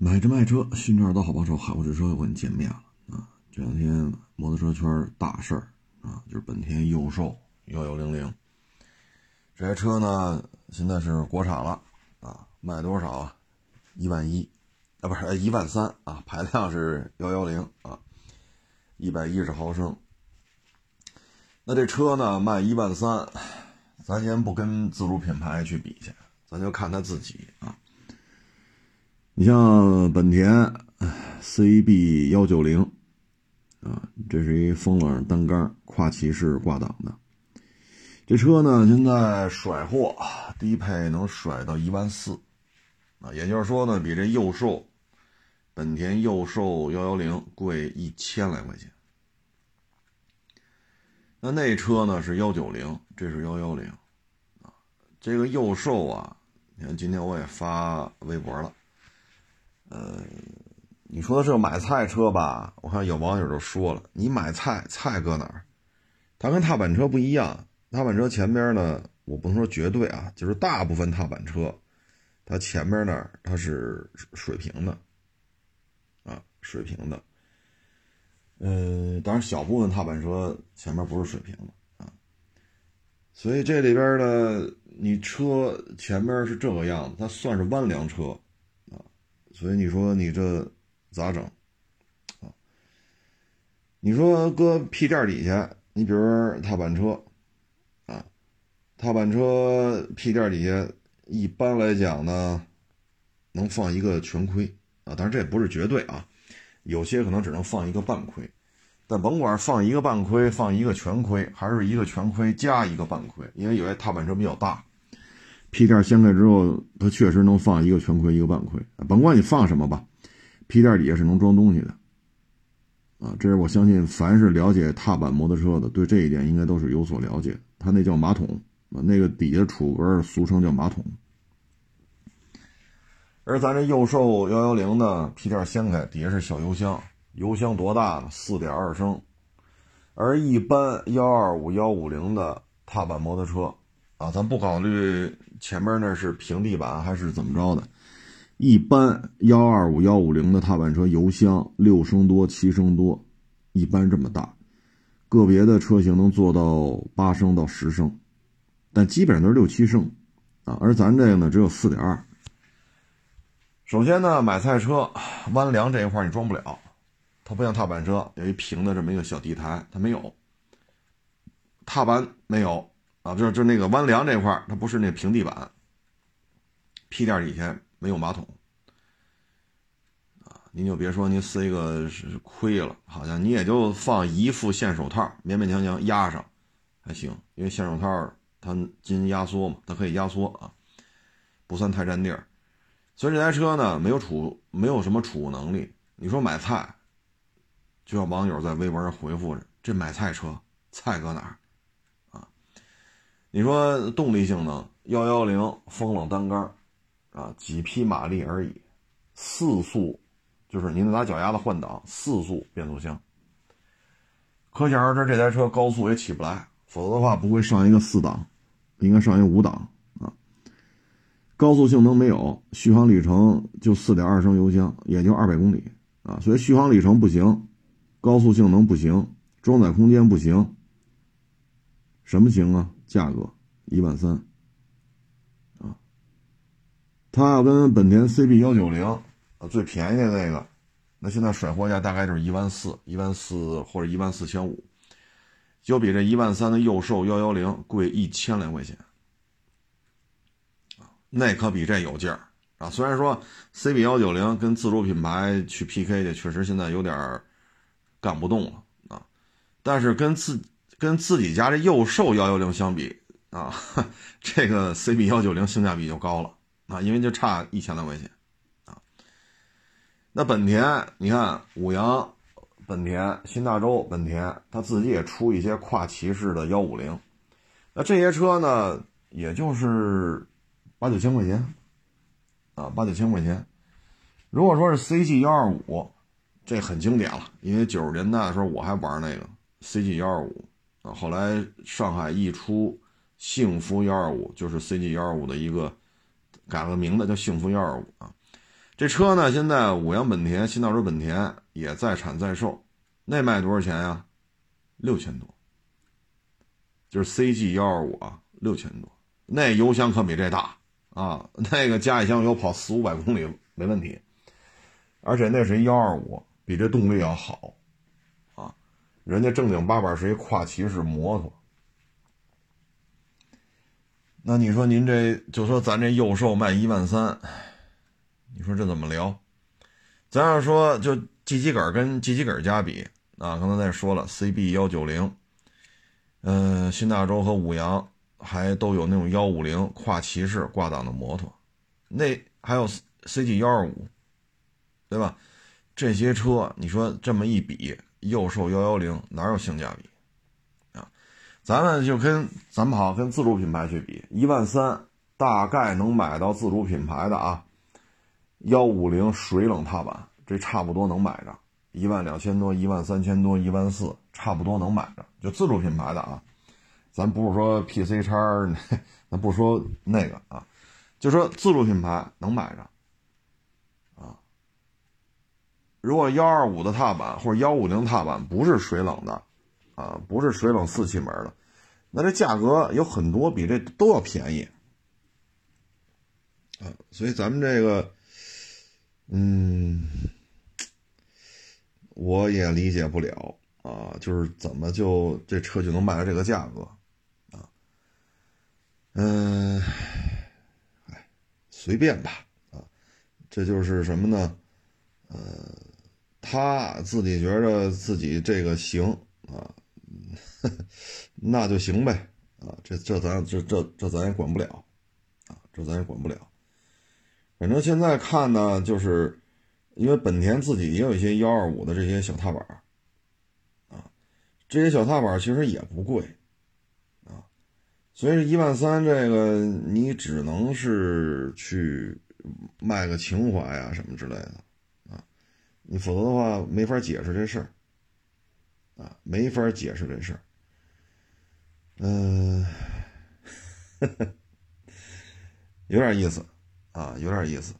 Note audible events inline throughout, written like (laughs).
买车卖车，新车二手好帮手，海沃汽车又跟你见面了啊！这两天摩托车圈大事儿啊，就是本田佑兽幺幺零零这台车呢，现在是国产了啊，卖多少啊？一万一啊，不是一万三啊，排量是幺幺零啊，一百一十毫升。那这车呢，卖一万三，咱先不跟自主品牌去比去，咱就看他自己啊。你像本田 CB 幺九零啊，这是一风冷单缸跨骑式挂档的。这车呢，现在甩货低配能甩到一万四啊，也就是说呢，比这右寿本田右寿幺幺零贵一千来块钱。那那车呢是幺九零，这是幺幺零啊。这个右寿啊，你看今天我也发微博了。呃，你说的这个买菜车吧，我看有网友就说了，你买菜菜搁哪儿？它跟踏板车不一样，踏板车前边呢，我不能说绝对啊，就是大部分踏板车，它前边呢它是水平的，啊，水平的。嗯，当然小部分踏板车前面不是水平的啊，所以这里边呢，你车前面是这个样子，它算是弯梁车。所以你说你这咋整啊？你说搁屁垫底下，你比如踏板车啊，踏板车屁垫底下一般来讲呢，能放一个全盔啊，当然这也不是绝对啊，有些可能只能放一个半盔，但甭管放一个半盔、放一个全盔，还是一个全盔加一个半盔，因为有些踏板车比较大。屁垫掀开之后，它确实能放一个全盔，一个半盔，甭管你放什么吧，屁垫底下是能装东西的，啊，这是我相信凡是了解踏板摩托车的，对这一点应该都是有所了解。它那叫马桶，那个底下储格俗称叫马桶。而咱这右寿幺幺零的，屁垫掀开，底下是小油箱，油箱多大呢？四点二升。而一般幺二五幺五零的踏板摩托车。啊，咱不考虑前面那是平地板还是怎么着的，一般幺二五幺五零的踏板车油箱六升多七升多，一般这么大，个别的车型能做到八升到十升，但基本上都是六七升，啊，而咱这个呢只有四点二。首先呢，买菜车弯梁这一块你装不了，它不像踏板车有一平的这么一个小地台，它没有，踏板没有。啊，就就那个弯梁这块它不是那平地板，屁垫底下没有马桶，啊，您就别说您塞个是亏了，好像你也就放一副线手套，勉勉强强压上还行，因为线手套它进压缩嘛，它可以压缩啊，不算太占地儿。所以这台车呢，没有储，没有什么储物能力。你说买菜，就有网友在微博上回复着：这买菜车，菜搁哪儿？你说动力性能，幺幺零风冷单缸，啊，几匹马力而已，四速，就是您拿脚丫子换挡，四速变速箱。可想而知，这台车高速也起不来，否则的话不会上一个四档，应该上一个五档啊。高速性能没有，续航里程就四点二升油箱，也就二百公里啊，所以续航里程不行，高速性能不行，装载空间不行，什么行啊？价格一万三，啊，它要跟本田 CB 幺九零啊最便宜的那个，那现在甩货价大概就是一万四、一万四或者一万四千五，就比这一万三的右寿幺幺零贵一千来块钱，那可比这有劲儿啊！虽然说 CB 幺九零跟自主品牌去 PK 去，确实现在有点干不动了啊，但是跟自跟自己家这右寿幺幺零相比啊，这个 CB 幺九零性价比就高了啊，因为就差一千来块钱啊。那本田，你看五羊、本田、新大洲、本田，它自己也出一些跨骑式的幺五零，那这些车呢，也就是八九千块钱啊，八九千块钱。如果说是 CG 幺二五，这很经典了，因为九十年代的时候我还玩那个 CG 幺二五。后来上海一出幸福幺二五，就是 CG 幺二五的一个改了个名字叫幸福幺二五啊。这车呢，现在五羊本田、新大洲本田也在产在售，那卖多少钱呀？六千多，就是 CG 幺二五啊，六千多。那油箱可比这大啊，那个加一箱油跑四五百公里没问题，而且那是幺二五，比这动力要好。人家正经八百是一跨骑式摩托。那你说您这就说咱这幼兽卖一万三，你说这怎么聊？咱要说就 G 级杆跟 G 级杆加比啊，刚才再说了 CB 幺九零，嗯，新大洲和五羊还都有那种幺五零跨骑式挂档的摩托，那还有 CG 幺二五，对吧？这些车你说这么一比，又售幺幺零哪有性价比啊？咱们就跟咱们好跟自主品牌去比，一万三大概能买到自主品牌的啊，幺五零水冷踏板，这差不多能买着，一万两千多，一万三千多，一万四，差不多能买着，就自主品牌的啊，咱不是说 PC 叉，(laughs) 咱不说那个啊，就说自主品牌能买着，啊，如果幺二五的踏板或者幺五零踏板不是水冷的，啊，不是水冷四气门的。那这价格有很多比这都要便宜啊，所以咱们这个，嗯，我也理解不了啊，就是怎么就这车就能卖到这个价格啊？嗯，哎，随便吧啊，这就是什么呢？呃，他自己觉得自己这个行啊。(laughs) 那就行呗，啊，这这咱这这这咱也管不了，啊，这咱也管不了。反正现在看呢，就是因为本田自己也有一些幺二五的这些小踏板，啊，这些小踏板其实也不贵，啊，所以一万三这个你只能是去卖个情怀啊什么之类的，你否则的话没法解释这事儿，啊，没法解释这事儿。嗯，(laughs) 有点意思啊，有点意思。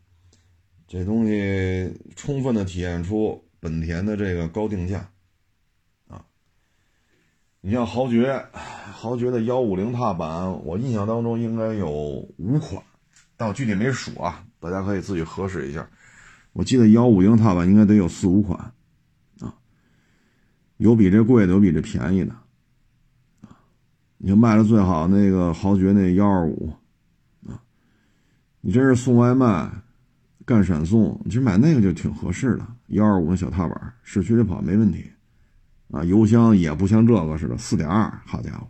这东西充分的体现出本田的这个高定价啊。你像豪爵，豪爵的幺五零踏板，我印象当中应该有五款，但我具体没数啊，大家可以自己核实一下。我记得幺五零踏板应该得有四五款啊，有比这贵的，有比这便宜的。你卖的最好那个豪爵那幺二五，啊，你真是送外卖，干闪送，其实买那个就挺合适的。幺二五的小踏板，市区里跑没问题，啊，油箱也不像这个似的四点二，好家伙。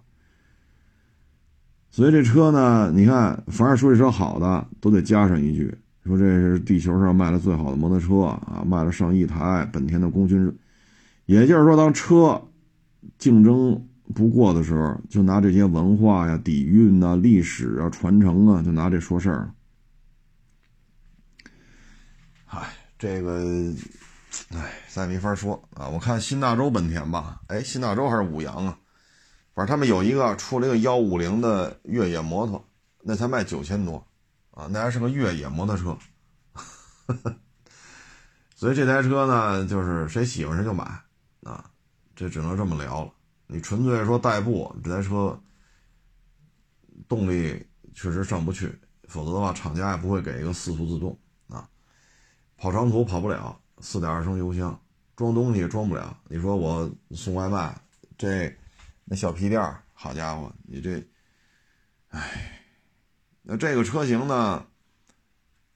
所以这车呢，你看，凡是说这车好的，都得加上一句，说这是地球上卖的最好的摩托车啊，卖了上亿台，本田的功勋。也就是说，当车竞争。不过的时候，就拿这些文化呀、底蕴呐、历史啊、传承啊，就拿这说事儿。嗨，这个，哎，再没法说啊。我看新大洲本田吧，哎，新大洲还是五羊啊，反正他们有一个出了一个幺五零的越野摩托，那才卖九千多啊，那还是个越野摩托车。所以这台车呢，就是谁喜欢谁就买啊，这只能这么聊了。你纯粹说代步，这台车动力确实上不去，否则的话，厂家也不会给一个四速自动啊。跑长途跑不了，四点二升油箱，装东西装不了。你说我送外卖，这那小皮垫好家伙，你这，哎，那这个车型呢？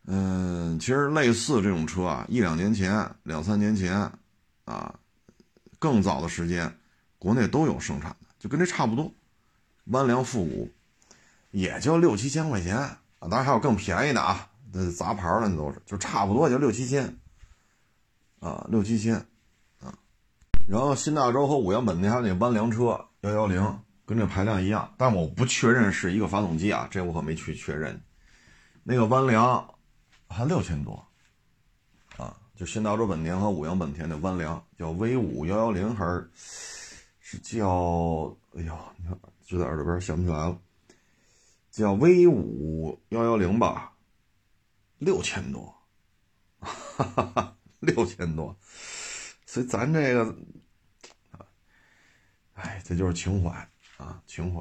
嗯，其实类似这种车啊，一两年前、两三年前啊，更早的时间。国内都有生产的，就跟这差不多，弯梁复古，也就六七千块钱啊。当然还有更便宜的啊，那杂牌的那都是，就差不多就六七千啊，六七千啊。然后新大洲和五羊本田还有那弯梁车幺幺零，跟这排量一样，但我不确认是一个发动机啊，这我可没去确认。那个弯梁还六千多啊，就新大洲本田和五羊本田的弯梁叫 V 五幺幺零还是是？叫哎呦，你看就在耳朵边想不起来了，叫 V 五幺幺零吧，六千多，哈哈哈，六千多，所以咱这个，哎，这就是情怀啊，情怀。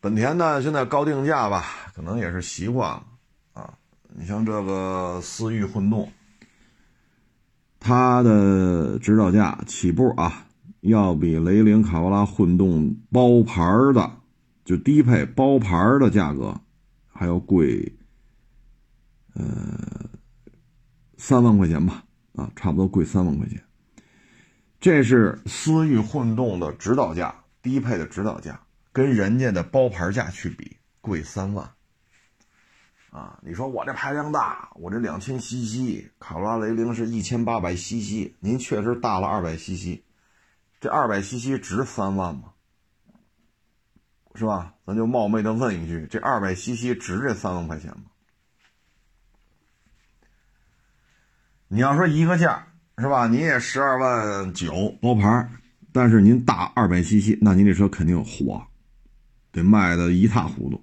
本田呢，现在高定价吧，可能也是习惯了啊。你像这个思域混动，它的指导价起步啊，要比雷凌卡罗拉混动包牌的，就低配包牌的价格还要贵，呃，三万块钱吧。啊，差不多贵三万块钱。这是思域混动的指导价，低配的指导价，跟人家的包牌价去比，贵三万。啊，你说我这排量大，我这两千 CC，卡罗拉雷凌是一千八百 CC，您确实大了二百 CC，这二百 CC 值三万吗？是吧？咱就冒昧的问一句，这二百 CC 值这三万块钱吗？你要说一个价是吧？你也十二万九包牌，但是您大二百 CC，那您这车肯定火，得卖的一塌糊涂，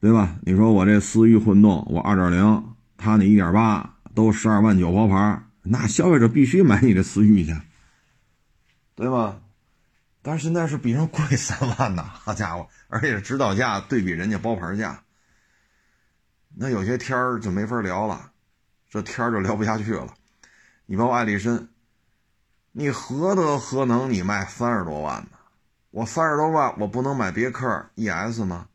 对吧？你说我这思域混动，我二点零，他那一点八都十二万九包牌，那消费者必须买你这思域去，对吧？但是现在是比人贵三万呐，好家伙，而且指导价对比人家包牌价，那有些天儿就没法聊了。这天就聊不下去了，你包括爱丽绅，你何德何能？你卖三十多万呢？我三十多万，我不能买别克 ES 吗？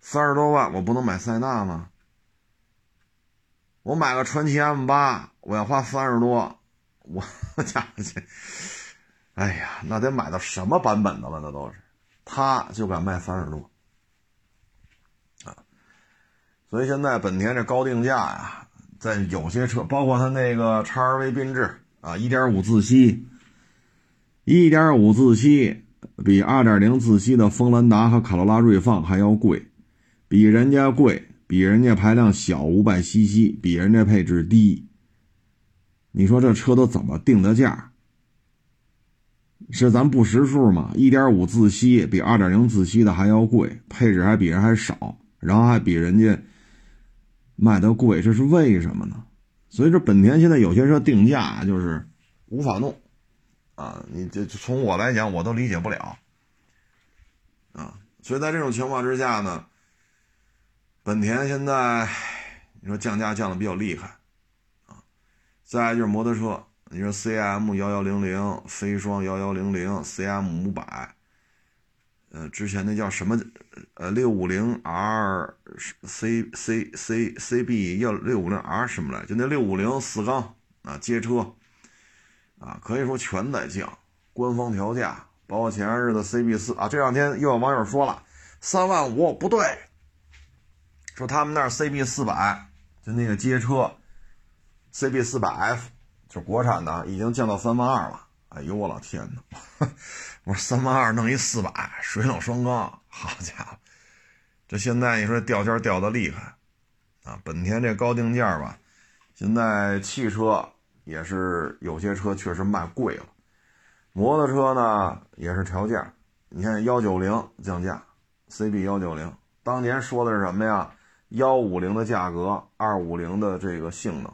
三十多万，我不能买塞纳吗？我买个传奇 M 八，我要花三十多，我 (laughs) 家去！哎呀，那得买到什么版本的了？那都是，他就敢卖三十多啊！所以现在本田这高定价呀。在有些车，包括他那个 XRV 缤智啊，一点五自吸，一点五自吸比二点零自吸的锋兰达和卡罗拉锐放还要贵，比人家贵，比人家排量小五百 CC，比人家配置低。你说这车都怎么定的价？是咱不识数吗？一点五自吸比二点零自吸的还要贵，配置还比人还少，然后还比人家。卖的贵，这是为什么呢？所以这本田现在有些车定价就是无法弄啊！你这从我来讲，我都理解不了啊！所以在这种情况之下呢，本田现在你说降价降的比较厉害啊！再就是摩托车，你说 CM 幺幺零零、飞双幺幺零零、CM 五百。呃，之前那叫什么？呃，六五零 R C C C C B 要六五零 R 什么来？就那六五零四缸啊，街车啊，可以说全在降，官方调价。包括前日的 C B 四啊，这两天又有网友说了，三万五不对，说他们那儿 C B 四百就那个街车，C B 四百 F 就国产的，已经降到三万二了。哎呦我老天哪！我说三万二弄一四百水冷双缸，好家伙，这现在你说掉价掉的厉害啊！本田这高定价吧，现在汽车也是有些车确实卖贵了，摩托车呢也是调价。你看幺九零降价，CB 幺九零当年说的是什么呀？幺五零的价格，二五零的这个性能。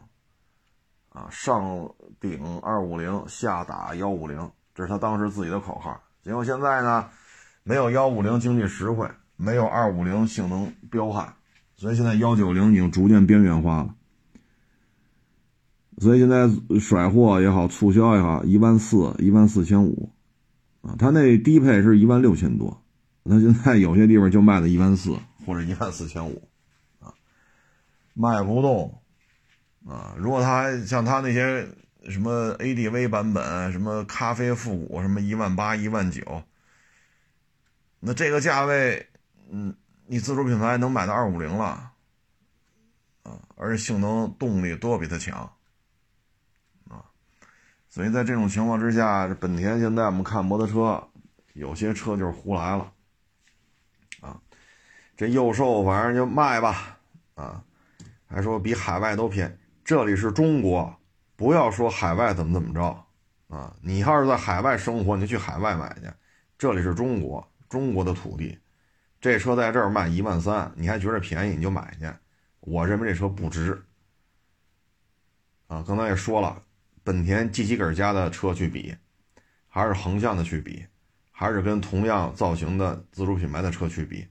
啊，上顶二五零，下打幺五零，这是他当时自己的口号。结果现在呢，没有幺五零经济实惠，没有二五零性能彪悍，所以现在幺九零已经逐渐边缘化了。所以现在甩货也好，促销也好，一万四、一万四千五，啊，他那低配是一万六千多，那现在有些地方就卖的一万四或者一万四千五，啊，卖不动。啊，如果他像他那些什么 ADV 版本，什么咖啡复古，什么一万八、一万九，那这个价位，嗯，你自主品牌能买到二五零了，啊，而且性能、动力都要比它强，啊，所以在这种情况之下，本田现在我们看摩托车，有些车就是胡来了，啊，这幼兽反正就卖吧，啊，还说比海外都便宜。这里是中国，不要说海外怎么怎么着啊！你要是在海外生活，你就去海外买去。这里是中国，中国的土地，这车在这儿卖一万三，你还觉得便宜，你就买去。我认为这车不值啊，刚才也说了，本田 G 级杆加的车去比，还是横向的去比，还是跟同样造型的自主品牌的车去比，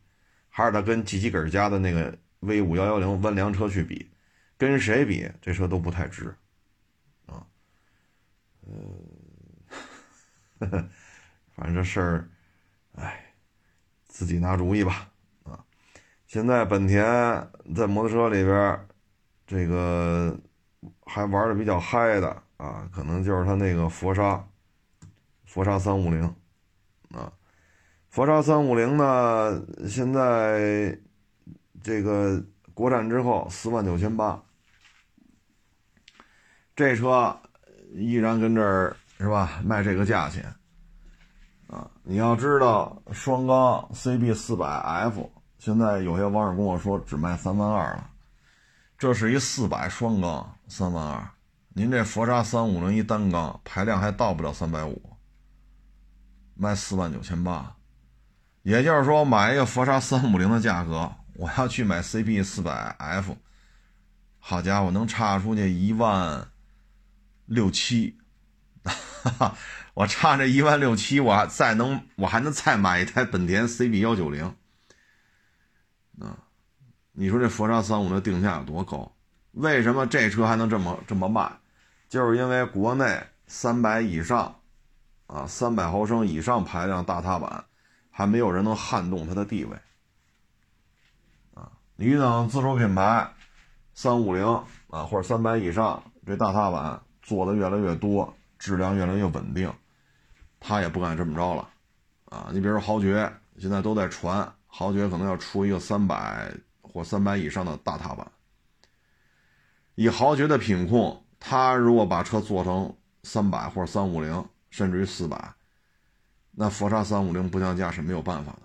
还是它跟 G 级杆加的那个 V 五幺幺零弯梁车去比，跟谁比这车都不太值，啊，嗯，(laughs) 反正这事儿，哎，自己拿主意吧，啊，现在本田在摩托车里边，这个。还玩的比较嗨的啊，可能就是他那个佛沙，佛沙三五零，啊，佛沙三五零呢，现在这个国产之后四万九千八，这车依然跟这儿是吧？卖这个价钱，啊，你要知道双缸 CB 四百 F，现在有些网友跟我说只卖三万二了。这是一四百双缸，三万二。您这佛沙三五零一单缸排量还到不了三百五，卖四万九千八。也就是说，买一个佛沙三五零的价格，我要去买 CB 四百 F，好家伙，能差出去一万六七。哈哈，我差这一万六七，我还再能，我还能再买一台本田 CB 幺九零。啊。你说这佛山三五的定价有多高？为什么这车还能这么这么卖？就是因为国内三百以上，啊，三百毫升以上排量大踏板，还没有人能撼动它的地位。啊，你等自主品牌三五零啊，或者三百以上，这大踏板做的越来越多，质量越来越稳定，他也不敢这么着了。啊，你比如说豪爵，现在都在传，豪爵可能要出一个三百。或三百以上的大踏板，以豪爵的品控，他如果把车做成三百或者三五零，甚至于四百，那佛沙三五零不降价是没有办法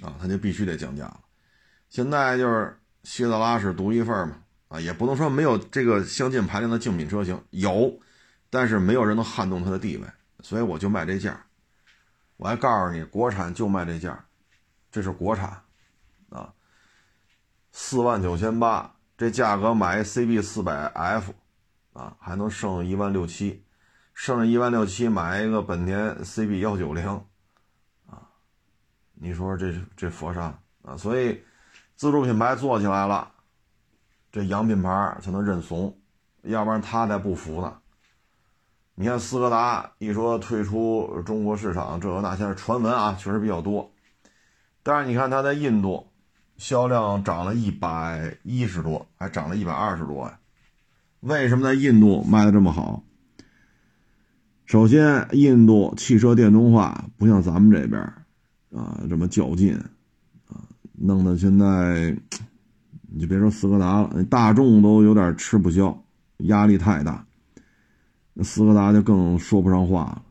的啊，他就必须得降价了。现在就是希特拉是独一份嘛，啊，也不能说没有这个相近排量的竞品车型，有，但是没有人能撼动它的地位，所以我就卖这价。我还告诉你，国产就卖这价。这是国产，啊，四万九千八，这价格买一 CB 四百 F，啊，还能剩一万六七，剩一万六七买一个本田 CB 幺九零，啊，你说这这佛山啊，所以自主品牌做起来了，这洋品牌才能认怂，要不然他才不服呢。你看斯柯达一说退出中国市场，这个那现在传闻啊，确实比较多。但是你看，它在印度销量涨了一百一十多，还涨了一百二十多呀？为什么在印度卖的这么好？首先，印度汽车电动化不像咱们这边啊这么较劲啊，弄得现在你就别说斯柯达了，大众都有点吃不消，压力太大。那斯柯达就更说不上话了。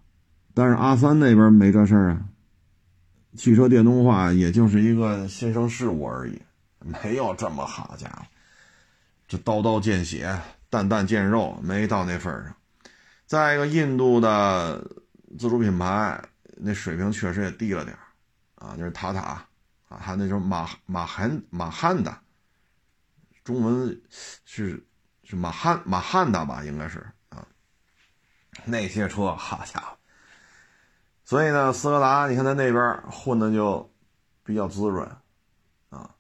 但是阿三那边没这事儿啊。汽车电动化也就是一个新生事物而已，没有这么好家伙，这刀刀见血，蛋蛋见肉，没到那份上。再一个，印度的自主品牌那水平确实也低了点啊，就是塔塔啊，还那种马马汉马汉的，中文是是马汉马汉达吧，应该是啊，那些车，好家伙。所以呢，斯柯达，你看在那边混的就比较滋润，啊，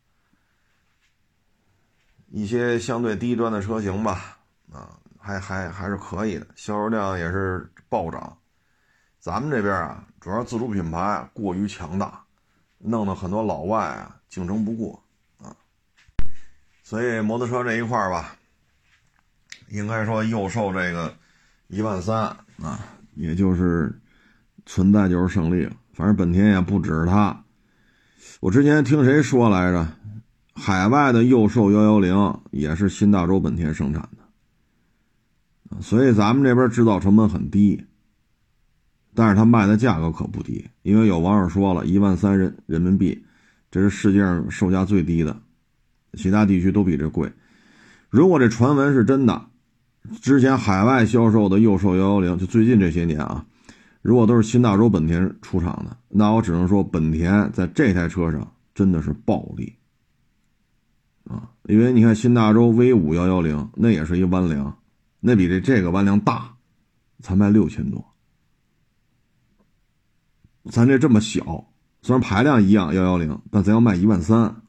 一些相对低端的车型吧，啊，还还还是可以的，销售量也是暴涨。咱们这边啊，主要自主品牌过于强大，弄得很多老外啊竞争不过。所以摩托车这一块吧，应该说又售这个一万三啊，也就是。存在就是胜利了，反正本田也不只是它。我之前听谁说来着，海外的右兽幺幺零也是新大洲本田生产的，所以咱们这边制造成本很低，但是它卖的价格可不低。因为有网友说了一万三人人民币，这是世界上售价最低的，其他地区都比这贵。如果这传闻是真的，之前海外销售的右兽幺幺零，就最近这些年啊。如果都是新大洲本田出厂的，那我只能说本田在这台车上真的是暴利啊，因为你看新大洲 V 五幺幺零那也是一弯梁，那比这这个弯梁大，才卖六千多。咱这这么小，虽然排量一样幺幺零，但咱要卖一万三。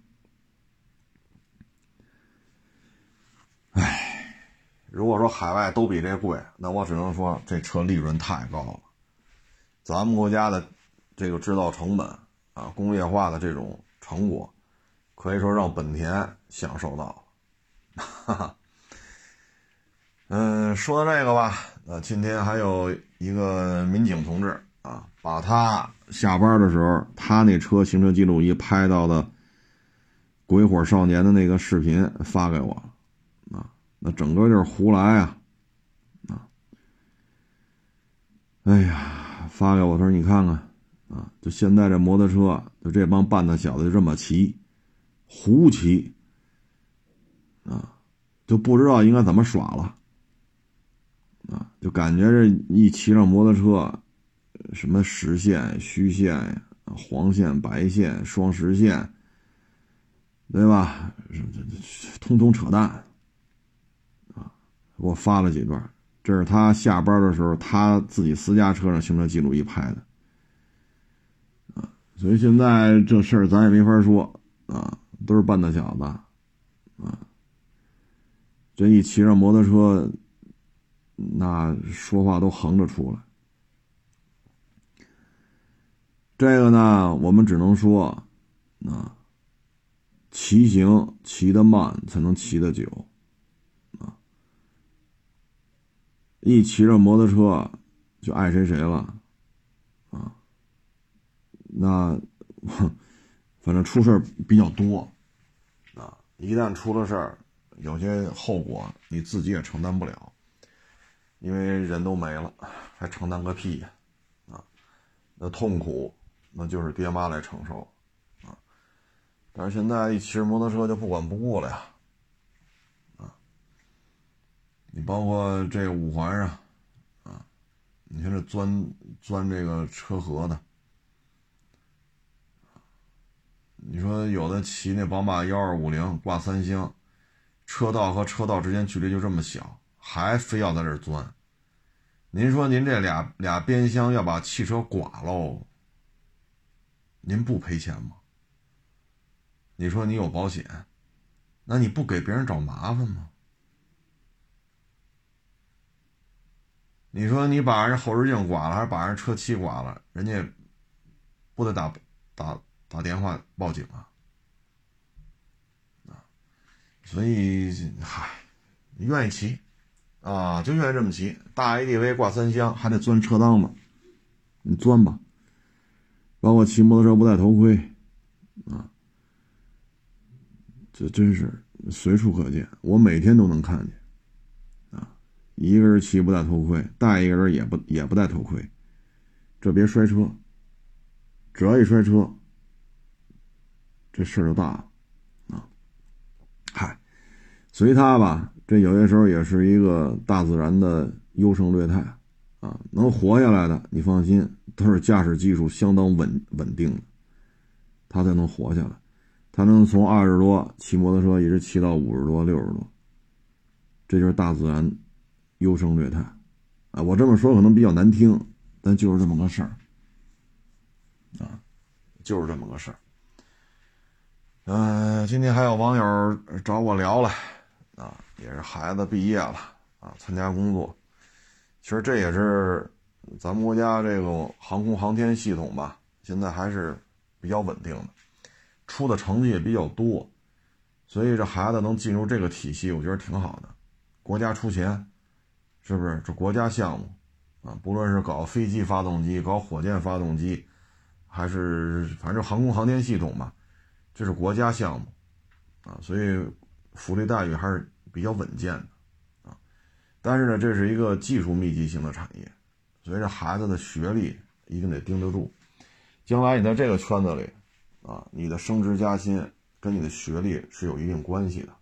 唉，如果说海外都比这贵，那我只能说这车利润太高了。咱们国家的这个制造成本啊，工业化的这种成果，可以说让本田享受到了。哈哈。嗯，说到这个吧，那今天还有一个民警同志。啊，把他下班的时候，他那车行车记录仪拍到的鬼火少年的那个视频发给我，那整个就是胡来啊，啊，哎呀，发给我说你看看，啊，就现在这摩托车，就这帮半大小子就这么骑，胡骑，啊，就不知道应该怎么耍了，啊，就感觉这一骑上摩托车。什么实线、虚线、黄线、白线、双实线，对吧？通通扯淡！给我发了几段，这是他下班的时候他自己私家车上行车记录仪拍的啊。所以现在这事儿咱也没法说啊，都是半大小子啊。这一骑上摩托车，那说话都横着出来。这个呢，我们只能说，啊，骑行骑得慢才能骑得久，啊，一骑着摩托车就爱谁谁了，啊，那反正出事比较多，啊，一旦出了事儿，有些后果你自己也承担不了，因为人都没了，还承担个屁呀，啊，那痛苦。那就是爹妈来承受，啊！但是现在一骑着摩托车就不管不顾了呀，啊！你包括这五环上，啊，你看这钻钻这个车河的，你说有的骑那宝马幺二五零挂三星，车道和车道之间距离就这么小，还非要在这钻，您说您这俩俩边厢要把汽车剐喽？您不赔钱吗？你说你有保险，那你不给别人找麻烦吗？你说你把人后视镜刮了，还是把人车漆刮了，人家不得打打打电话报警啊？啊，所以嗨，你愿意骑啊，就愿意这么骑，大 ADV 挂三厢，还得钻车裆子，你钻吧。包括骑摩托车不戴头盔，啊，这真是随处可见。我每天都能看见，一个人骑不戴头盔，带一个人也不也不戴头盔，这别摔车，只要一摔车，这事儿就大了，啊，嗨，随他吧，这有些时候也是一个大自然的优胜劣汰，啊，能活下来的，你放心。他是驾驶技术相当稳稳定的，他才能活下来。他能从二十多骑摩托车一直骑到五十多、六十多，这就是大自然优胜劣汰啊！我这么说可能比较难听，但就是这么个事儿啊，就是这么个事儿。嗯，今天还有网友找我聊了啊，也是孩子毕业了啊，参加工作。其实这也是。咱们国家这个航空航天系统吧，现在还是比较稳定的，出的成绩也比较多，所以这孩子能进入这个体系，我觉得挺好的。国家出钱，是不是？这国家项目啊，不论是搞飞机发动机、搞火箭发动机，还是反正航空航天系统吧，这是国家项目啊，所以福利待遇还是比较稳健的啊。但是呢，这是一个技术密集型的产业。所以这孩子的学历一定得盯得住，将来你在这个圈子里，啊，你的升职加薪跟你的学历是有一定关系的，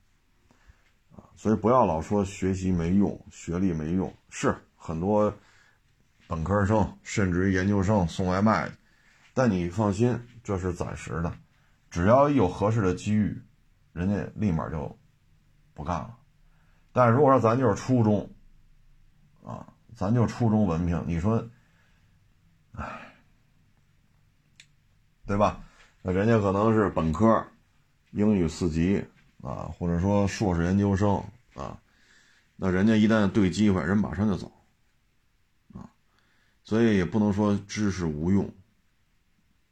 所以不要老说学习没用，学历没用，是很多本科生甚至于研究生送外卖，但你放心，这是暂时的，只要有合适的机遇，人家立马就不干了。但是如果说咱就是初中，啊，咱就初中文凭，你说，唉，对吧？那人家可能是本科，英语四级啊，或者说硕士研究生啊，那人家一旦对机会，人马上就走，啊，所以也不能说知识无用。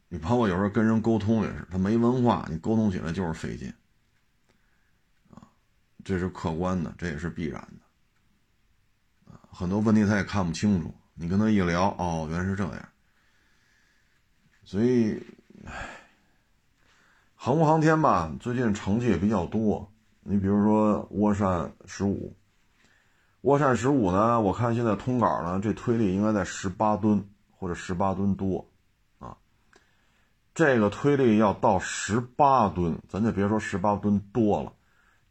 你包括有时候跟人沟通也是，他没文化，你沟通起来就是费劲，啊，这是客观的，这也是必然的，啊，很多问题他也看不清楚，你跟他一聊，哦，原来是这样，所以，唉，航空航天吧，最近成绩也比较多，你比如说涡扇十五，涡扇十五呢，我看现在通稿呢，这推力应该在十八吨或者十八吨多啊。这个推力要到十八吨，咱就别说十八吨多了。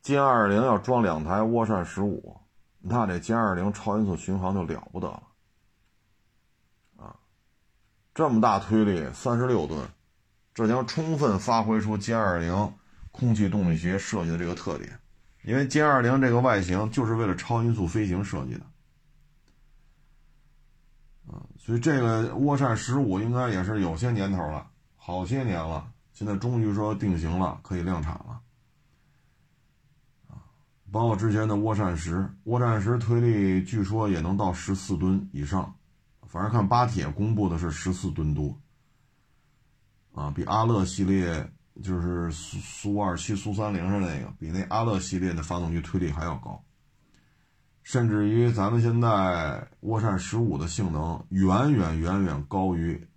歼二零要装两台涡扇十五，那这歼二零超音速巡航就了不得了啊！这么大推力，三十六吨，这将充分发挥出歼二零空气动力学设计的这个特点。因为歼二零这个外形就是为了超音速飞行设计的啊，所以这个涡扇十五应该也是有些年头了。好些年了，现在终于说定型了，可以量产了。啊，包括之前的涡扇十，涡扇十推力据说也能到十四吨以上，反正看巴铁公布的是十四吨多。啊，比阿乐系列就是苏苏二七、苏三零的那个，比那阿乐系列的发动机推力还要高，甚至于咱们现在涡扇十五的性能远远远远高于。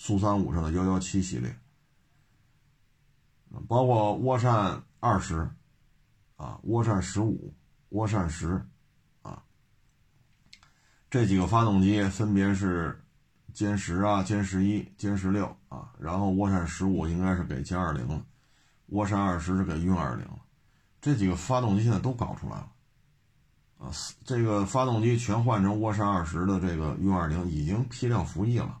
苏三五上的幺幺七系列，包括涡扇二十，啊，涡扇十五，涡扇十，啊，这几个发动机分别是歼十啊、歼十一、歼十六啊，然后涡扇十五应该是给歼二零了，涡扇二十是给运二零了，这几个发动机现在都搞出来了，啊，这个发动机全换成涡扇二十的这个运二零已经批量服役了。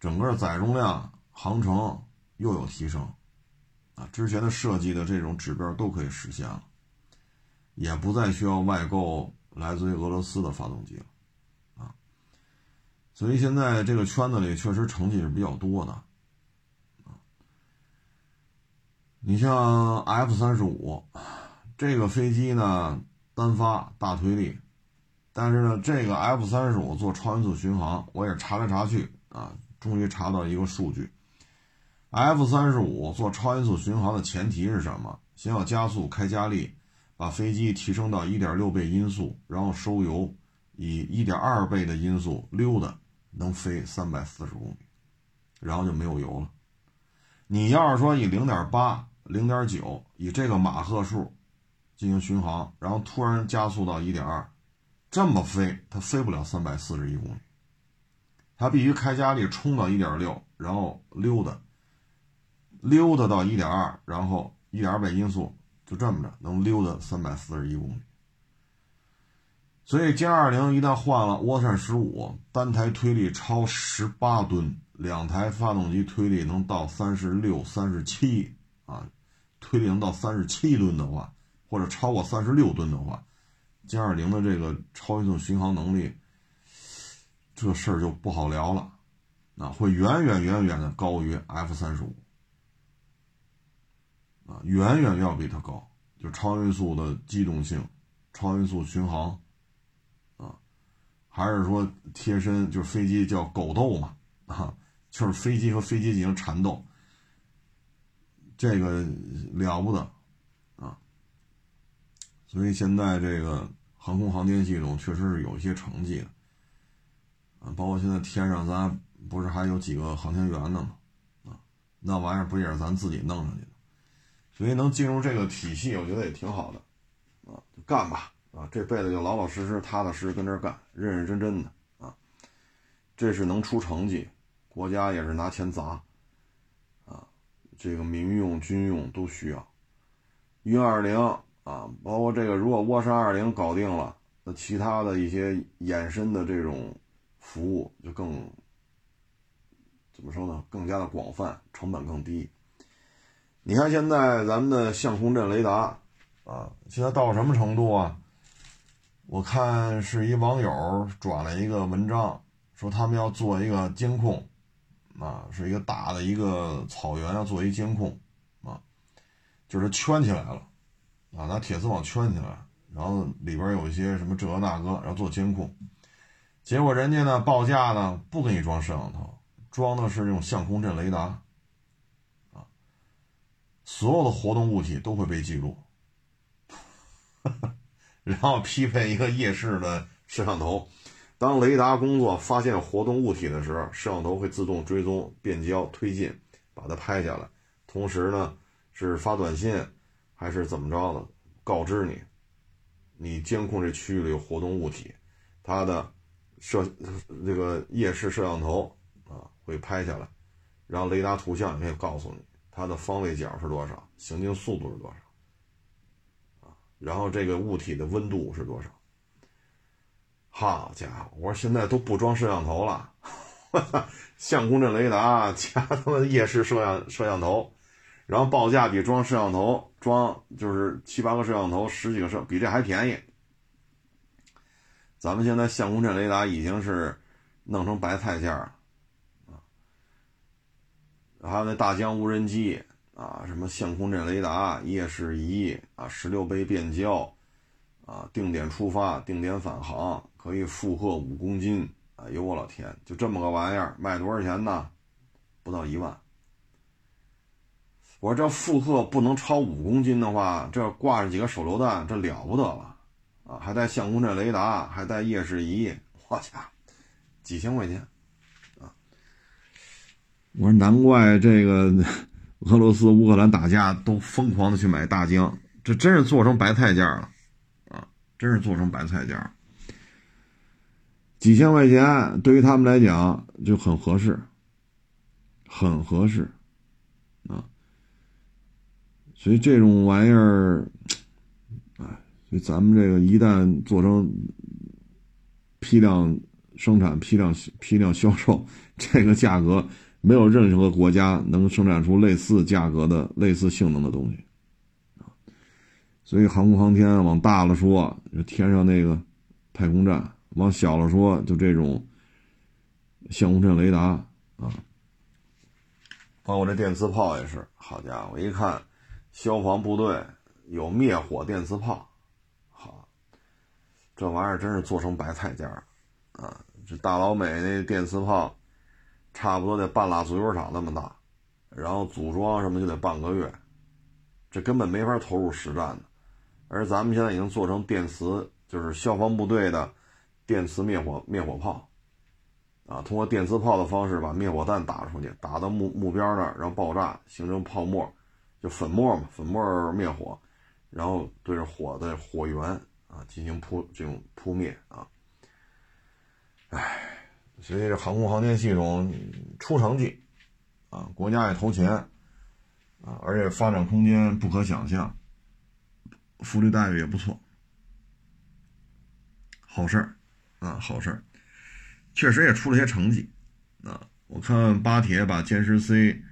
整个载重量、航程又有提升，啊，之前的设计的这种指标都可以实现了，也不再需要外购来自于俄罗斯的发动机了，所以现在这个圈子里确实成绩是比较多的，你像 F 三十五这个飞机呢，单发大推力，但是呢，这个 F 三十五做超音速巡航，我也查来查去啊。终于查到一个数据，F 三十五做超音速巡航的前提是什么？先要加速开加力，把飞机提升到一点六倍音速，然后收油，以一点二倍的音速溜达，能飞三百四十公里，然后就没有油了。你要是说以零点八、零点九以这个马赫数进行巡航，然后突然加速到一点二，这么飞，它飞不了三百四十一公里。它必须开加力冲到一点六，然后溜达，溜达到一点二，然后一点二倍音速，就这么着能溜达三百四十一公里。所以歼二零一旦换了涡扇十五，单台推力超十八吨，两台发动机推力能到三十六、三十七啊，推力能到三十七吨的话，或者超过三十六吨的话，歼二零的这个超音速巡航能力。这事儿就不好聊了，啊，会远远远远的高于 F 三十五，啊，远远要比它高，就超音速的机动性，超音速巡航，还是说贴身就是飞机叫狗斗嘛，啊，就是飞机和飞机进行缠斗，这个了不得，啊，所以现在这个航空航天系统确实是有一些成绩的。包括现在天上咱不是还有几个航天员呢吗？啊，那玩意儿不也是咱自己弄上去的？所以能进入这个体系，我觉得也挺好的，啊，就干吧，啊，这辈子就老老实实、踏踏实实跟这干，认认真真的，啊，这是能出成绩，国家也是拿钱砸，啊，这个民用、军用都需要。运二零啊，包括这个，如果涡扇二零搞定了，那其他的一些衍生的这种。服务就更怎么说呢？更加的广泛，成本更低。你看现在咱们的相控阵雷达啊，现在到什么程度啊？我看是一网友转了一个文章，说他们要做一个监控，啊，是一个大的一个草原要做一监控，啊，就是圈起来了，啊，拿铁丝网圈起来，然后里边有一些什么这个那个，然后做监控。结果人家呢报价呢不给你装摄像头，装的是这种相控阵雷达，啊，所有的活动物体都会被记录。(laughs) 然后匹配一个夜视的摄像头，当雷达工作发现活动物体的时候，摄像头会自动追踪、变焦、推进，把它拍下来。同时呢，是发短信还是怎么着的，告知你，你监控这区域里有活动物体，它的摄这个夜视摄像头啊会拍下来，然后雷达图像也可以告诉你它的方位角是多少，行进速度是多少。然后这个物体的温度是多少？好家伙，我说现在都不装摄像头了，相控阵雷达加他妈夜视摄像摄像头，然后报价比装摄像头装就是七八个摄像头十几个摄比这还便宜。咱们现在相控阵雷达已经是弄成白菜价了啊，还有那大疆无人机。啊，什么相控阵雷达、夜视仪啊，十六倍变焦，啊，定点出发、定点返航，可以负荷五公斤。哎呦我老天，就这么个玩意儿，卖多少钱呢？不到一万。我说这负荷不能超五公斤的话，这挂上几个手榴弹，这了不得了啊！还带相控阵雷达，还带夜视仪，我家伙，几千块钱啊！我说难怪这个。俄罗斯、乌克兰打架都疯狂的去买大疆，这真是做成白菜价了，啊，真是做成白菜价。几千块钱对于他们来讲就很合适，很合适，啊，所以这种玩意儿，哎，所以咱们这个一旦做成批量生产、批量批量销售，这个价格。没有任何国家能生产出类似价格的、类似性能的东西，所以航空航天往大了说，就天上那个太空站；往小了说，就这种相控阵雷达啊，包括这电磁炮也是。好家伙，一看消防部队有灭火电磁炮，好，这玩意儿真是做成白菜价啊！这大老美那电磁炮。差不多得半拉足球场那么大，然后组装什么就得半个月，这根本没法投入实战的。而咱们现在已经做成电磁，就是消防部队的电磁灭火灭火炮，啊，通过电磁炮的方式把灭火弹打出去，打到目目标那儿，然后爆炸形成泡沫，就粉末嘛，粉末灭火，然后对着火的火源啊进行扑这种扑灭啊，唉。所以这航空航天系统出成绩，啊，国家也投钱，啊，而且发展空间不可想象，福利待遇也不错，好事儿，啊，好事儿，确实也出了些成绩，啊，我看巴铁把歼十 C，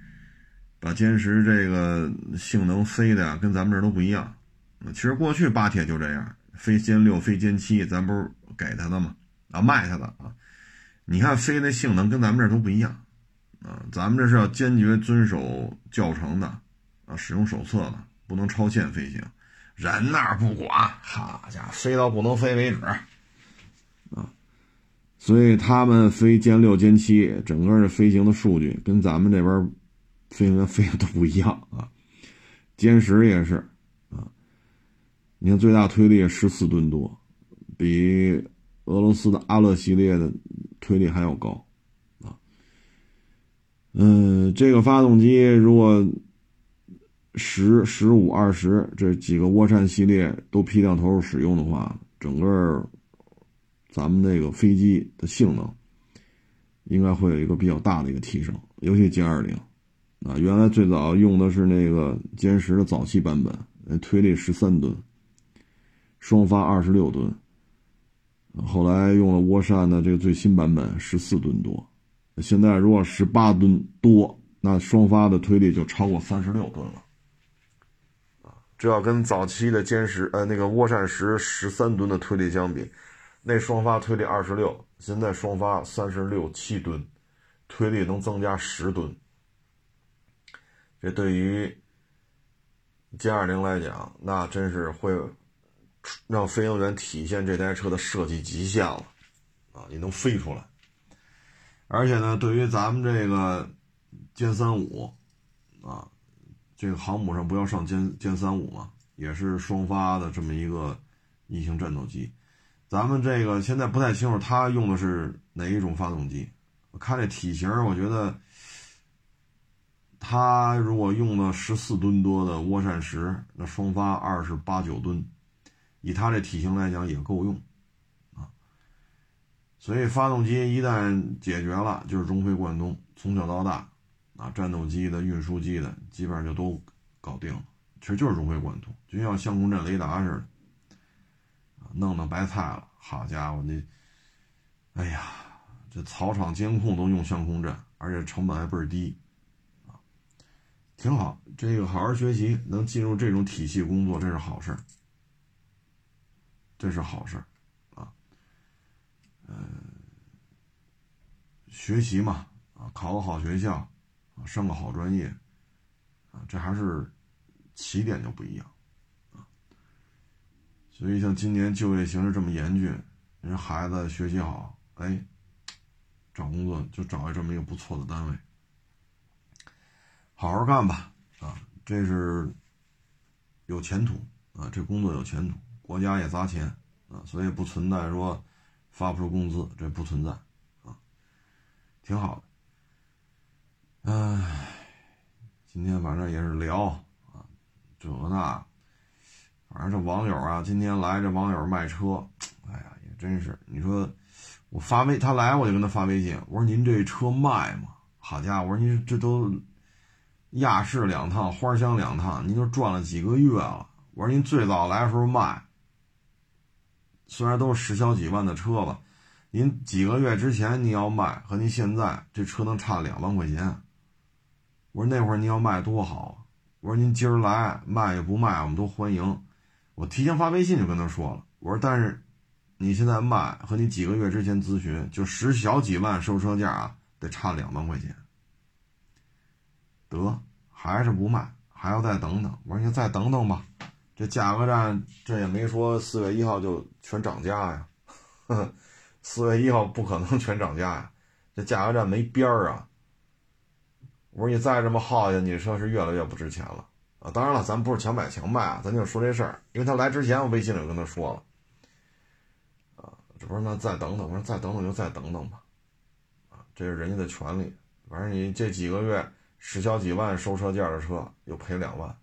把歼十这个性能飞的呀，跟咱们这都不一样，其实过去巴铁就这样，飞歼六、飞歼七，咱不是给他的吗？啊，卖他的啊。你看飞那性能跟咱们这都不一样，啊，咱们这是要坚决遵守教程的，啊，使用手册的，不能超限飞行。人那儿不管，好家伙，飞到不能飞为止，啊，所以他们飞歼六、歼七，整个的飞行的数据跟咱们这边飞行员飞的都不一样啊。歼十也是，啊，你看最大推力十四吨多，比俄罗斯的阿勒系列的。推力还要高，啊，嗯，这个发动机如果十、十五、二十这几个涡扇系列都批量投入使用的话，整个咱们这个飞机的性能应该会有一个比较大的一个提升，尤其歼二零，啊，原来最早用的是那个歼十的早期版本，推力十三吨，双发二十六吨。后来用了涡扇的这个最新版本，十四吨多。现在如果十八吨多，那双发的推力就超过三十六吨了。这要跟早期的歼十呃那个涡扇十十三吨的推力相比，那双发推力二十六，现在双发三十六七吨，推力能增加十吨。这对于歼二零来讲，那真是会让飞行员体现这台车的设计极限了啊！你能飞出来，而且呢，对于咱们这个歼三五啊，这个航母上不要上歼歼三五嘛，也是双发的这么一个异形战斗机。咱们这个现在不太清楚它用的是哪一种发动机，我看这体型，我觉得。它如果用了十四吨多的涡扇十，那双发二十八九吨，以它这体型来讲也够用，啊，所以发动机一旦解决了，就是融会贯通，从小到大，啊，战斗机的、运输机的，基本上就都搞定了。其实就是融会贯通，就像相控阵雷达似的，啊，弄弄白菜了。好家伙，你，哎呀，这草场监控都用相控阵，而且成本还倍儿低。挺好，这个好好学习，能进入这种体系工作，这是好事这是好事啊。嗯，学习嘛，啊，考个好学校，啊，上个好专业，啊，这还是起点就不一样啊。所以像今年就业形势这么严峻，人孩子学习好，哎，找工作就找一这么一个不错的单位。好好干吧，啊，这是有前途啊，这工作有前途，国家也砸钱啊，所以不存在说发不出工资，这不存在啊，挺好的。唉，今天反正也是聊啊，这那，反正这网友啊，今天来这网友卖车，哎呀，也真是，你说我发微他来我就跟他发微信，我说您这车卖吗？好家伙，我说您这都。亚市两趟，花乡两趟，您都转了几个月了。我说您最早来的时候卖，虽然都是十小几万的车吧，您几个月之前你要卖和您现在这车能差两万块钱。我说那会儿您要卖多好。我说您今儿来卖也不卖，我们都欢迎。我提前发微信就跟他说了，我说但是你现在卖和你几个月之前咨询就十小几万收车价啊，得差两万块钱。得还是不卖，还要再等等。我说你再等等吧，这价格战这也没说四月一号就全涨价呀，四月一号不可能全涨价呀，这价格战没边儿啊。我说你再这么耗下去，你车是越来越不值钱了啊。当然了，咱不是强买强卖啊，咱就说这事儿。因为他来之前，我微信里跟他说了，啊，这不是那再等等，我说再等等就再等等吧，啊，这是人家的权利。反正你这几个月。十小几万收车价的车又赔两万，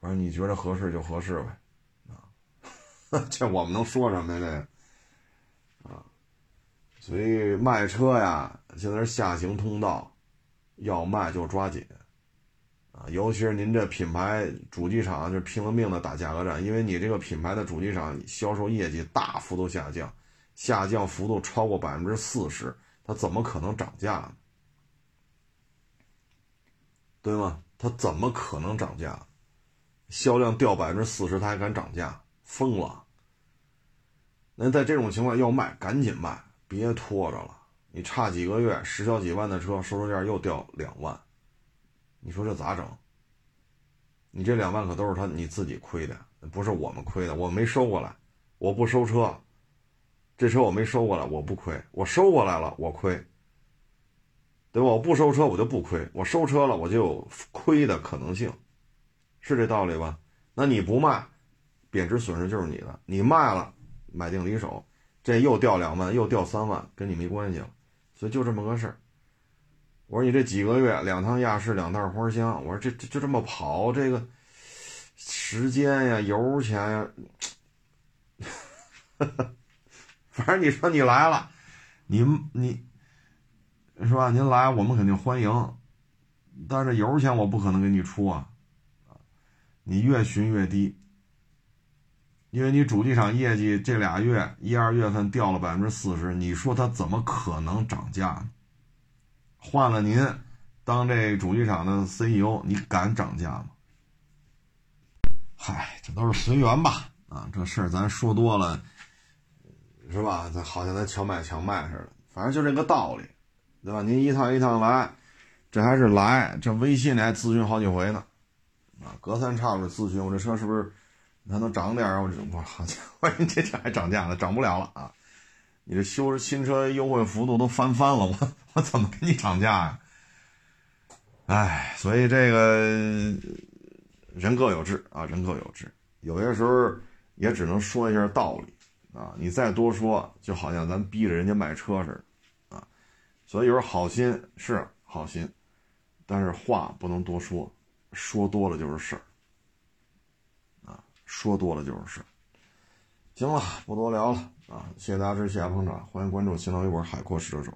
反正你觉得合适就合适呗，啊，(laughs) 这我们能说什么呀？这，啊，所以卖车呀，现在是下行通道，要卖就抓紧，啊，尤其是您这品牌主机厂就拼了命的打价格战，因为你这个品牌的主机厂销售业绩大幅度下降，下降幅度超过百分之四十，它怎么可能涨价呢？对吗？它怎么可能涨价？销量掉百分之四十，他还敢涨价？疯了！那在这种情况要卖，赶紧卖，别拖着了。你差几个月，十小几万的车，收售价又掉两万，你说这咋整？你这两万可都是他你自己亏的，不是我们亏的。我没收过来，我不收车，这车我没收过来，我不亏。我收过来了，我亏。对吧？我不收车，我就不亏；我收车了，我就有亏的可能性，是这道理吧？那你不卖，贬值损失就是你的；你卖了，买定离手，这又掉两万，又掉三万，跟你没关系了。所以就这么个事儿。我说你这几个月两趟亚市，两袋花香，我说这这就这么跑，这个时间呀、油钱呀，(laughs) 反正你说你来了，你你。是吧？您来，我们肯定欢迎，但是油钱我不可能给你出啊，你越寻越低，因为你主机厂业绩这俩月一二月份掉了百分之四十，你说它怎么可能涨价呢？换了您当这主机厂的 CEO，你敢涨价吗？嗨，这都是随缘吧。啊，这事儿咱说多了，是吧？咱好像咱强买强卖似的，反正就这个道理，对吧？您一趟一趟来，这还是来，这微信里还咨询好几回呢。啊，隔三差五咨询我这车是不是还能涨点啊？我这我好家伙，(laughs) 你这车还涨价了，涨不了了啊！你这修新车优惠幅度都翻番了，我我怎么给你涨价呀？哎，所以这个人各有志啊，人各有志，有些时候也只能说一下道理啊。你再多说，就好像咱逼着人家卖车似的啊。所以有时候好心是好心，但是话不能多说，说多了就是事儿啊，说多了就是事儿。行了，不多聊了啊！谢谢大家支持，谢谢捧场，欢迎关注新浪微博“海阔试车手”。